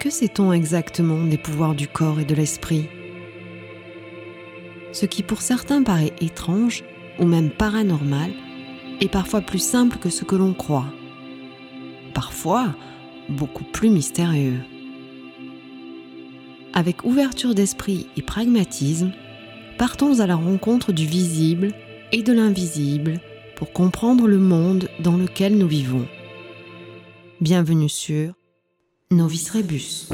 Que sait-on exactement des pouvoirs du corps et de l'esprit? Ce qui pour certains paraît étrange ou même paranormal est parfois plus simple que ce que l'on croit. Parfois, beaucoup plus mystérieux. Avec ouverture d'esprit et pragmatisme, partons à la rencontre du visible et de l'invisible pour comprendre le monde dans lequel nous vivons. Bienvenue sur Novice Rebus.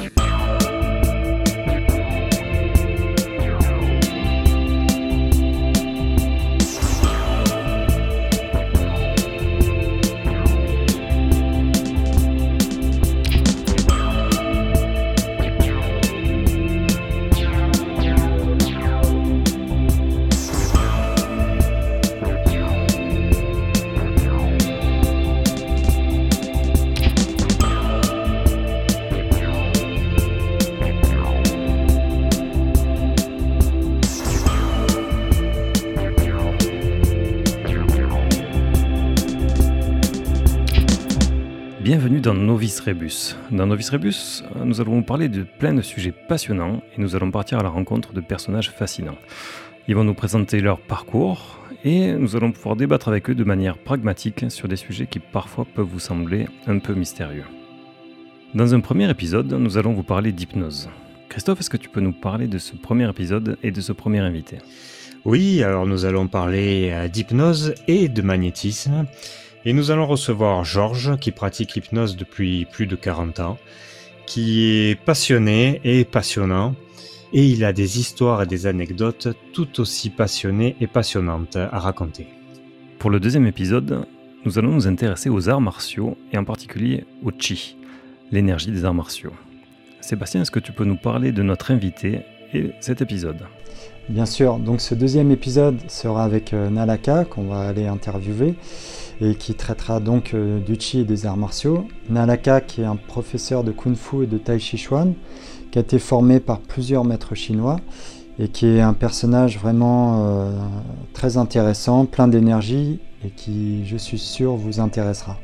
Bienvenue dans Novice Rebus. Dans Novice Rebus, nous allons vous parler de plein de sujets passionnants et nous allons partir à la rencontre de personnages fascinants. Ils vont nous présenter leur parcours et nous allons pouvoir débattre avec eux de manière pragmatique sur des sujets qui parfois peuvent vous sembler un peu mystérieux. Dans un premier épisode, nous allons vous parler d'hypnose. Christophe, est-ce que tu peux nous parler de ce premier épisode et de ce premier invité? Oui, alors nous allons parler euh, d'hypnose et de magnétisme. Et nous allons recevoir Georges, qui pratique l'hypnose depuis plus de 40 ans, qui est passionné et passionnant, et il a des histoires et des anecdotes tout aussi passionnées et passionnantes à raconter. Pour le deuxième épisode, nous allons nous intéresser aux arts martiaux, et en particulier au chi, l'énergie des arts martiaux. Sébastien, est-ce que tu peux nous parler de notre invité et cet épisode Bien sûr, donc ce deuxième épisode sera avec euh, Nalaka qu'on va aller interviewer et qui traitera donc euh, du chi et des arts martiaux. Nalaka qui est un professeur de kung fu et de tai chi chuan qui a été formé par plusieurs maîtres chinois et qui est un personnage vraiment euh, très intéressant, plein d'énergie et qui, je suis sûr, vous intéressera.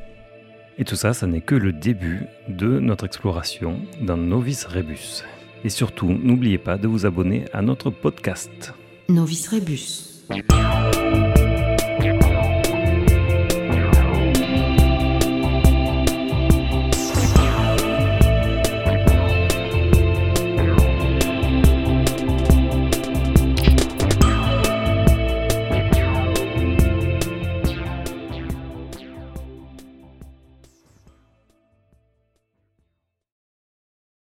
Et tout ça, ça n'est que le début de notre exploration dans Novice Rebus. Et surtout, n'oubliez pas de vous abonner à notre podcast. Novice Rebus.